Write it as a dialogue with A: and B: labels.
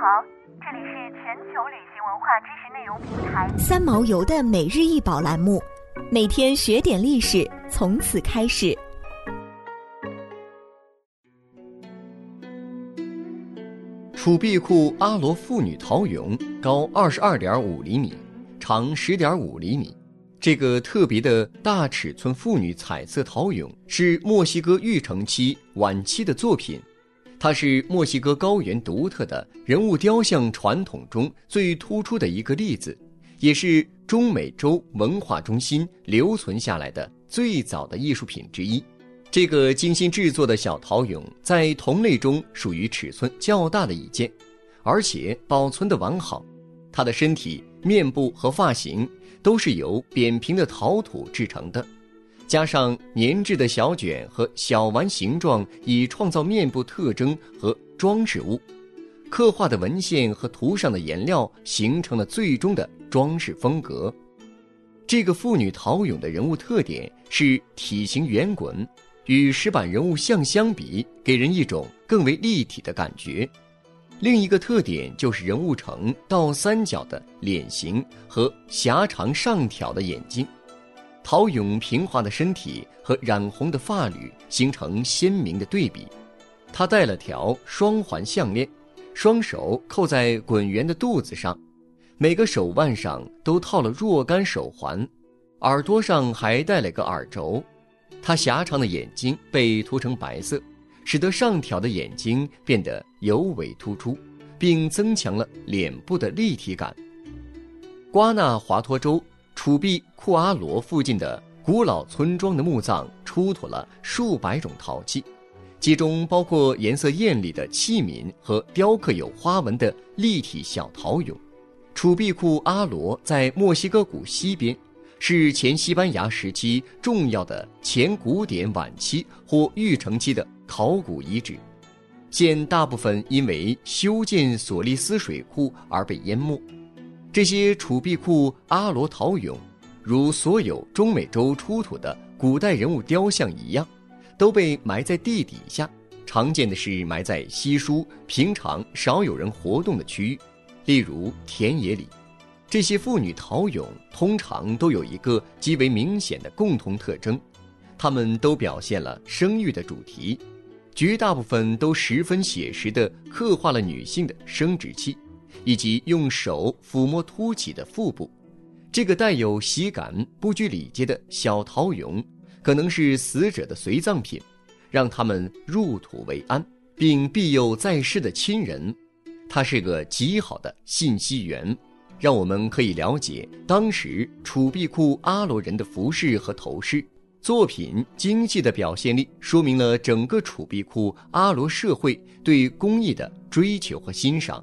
A: 好，这里是全球旅行文化知识内容平台
B: 三毛游的每日一宝栏目，每天学点历史，从此开始。
C: 储币库阿罗妇女陶俑高二十二点五厘米，长十点五厘米。这个特别的大尺寸妇女彩色陶俑是墨西哥玉成期晚期的作品。它是墨西哥高原独特的人物雕像传统中最突出的一个例子，也是中美洲文化中心留存下来的最早的艺术品之一。这个精心制作的小陶俑在同类中属于尺寸较大的一件，而且保存的完好。它的身体、面部和发型都是由扁平的陶土制成的。加上粘制的小卷和小丸形状，以创造面部特征和装饰物；刻画的文献和图上的颜料形成了最终的装饰风格。这个妇女陶俑的人物特点是体型圆滚，与石板人物像相比，给人一种更为立体的感觉。另一个特点就是人物呈倒三角的脸型和狭长上挑的眼睛。陶俑平滑的身体和染红的发缕形成鲜明的对比。他戴了条双环项链，双手扣在滚圆的肚子上，每个手腕上都套了若干手环，耳朵上还戴了个耳轴。他狭长的眼睛被涂成白色，使得上挑的眼睛变得尤为突出，并增强了脸部的立体感。瓜纳华托州。储币库阿罗附近的古老村庄的墓葬出土了数百种陶器，其中包括颜色艳丽的器皿和雕刻有花纹的立体小陶俑。储币库阿罗在墨西哥谷西边，是前西班牙时期重要的前古典晚期或玉成期的考古遗址，现大部分因为修建索利斯水库而被淹没。这些储币库阿罗陶俑，如所有中美洲出土的古代人物雕像一样，都被埋在地底下。常见的是埋在稀疏、平常少有人活动的区域，例如田野里。这些妇女陶俑通常都有一个极为明显的共同特征，它们都表现了生育的主题，绝大部分都十分写实地刻画了女性的生殖器。以及用手抚摸凸起的腹部，这个带有喜感、不拘礼节的小陶俑，可能是死者的随葬品，让他们入土为安，并庇佑在世的亲人。它是个极好的信息源，让我们可以了解当时储币库阿罗人的服饰和头饰。作品精细的表现力，说明了整个储币库阿罗社会对工艺的追求和欣赏。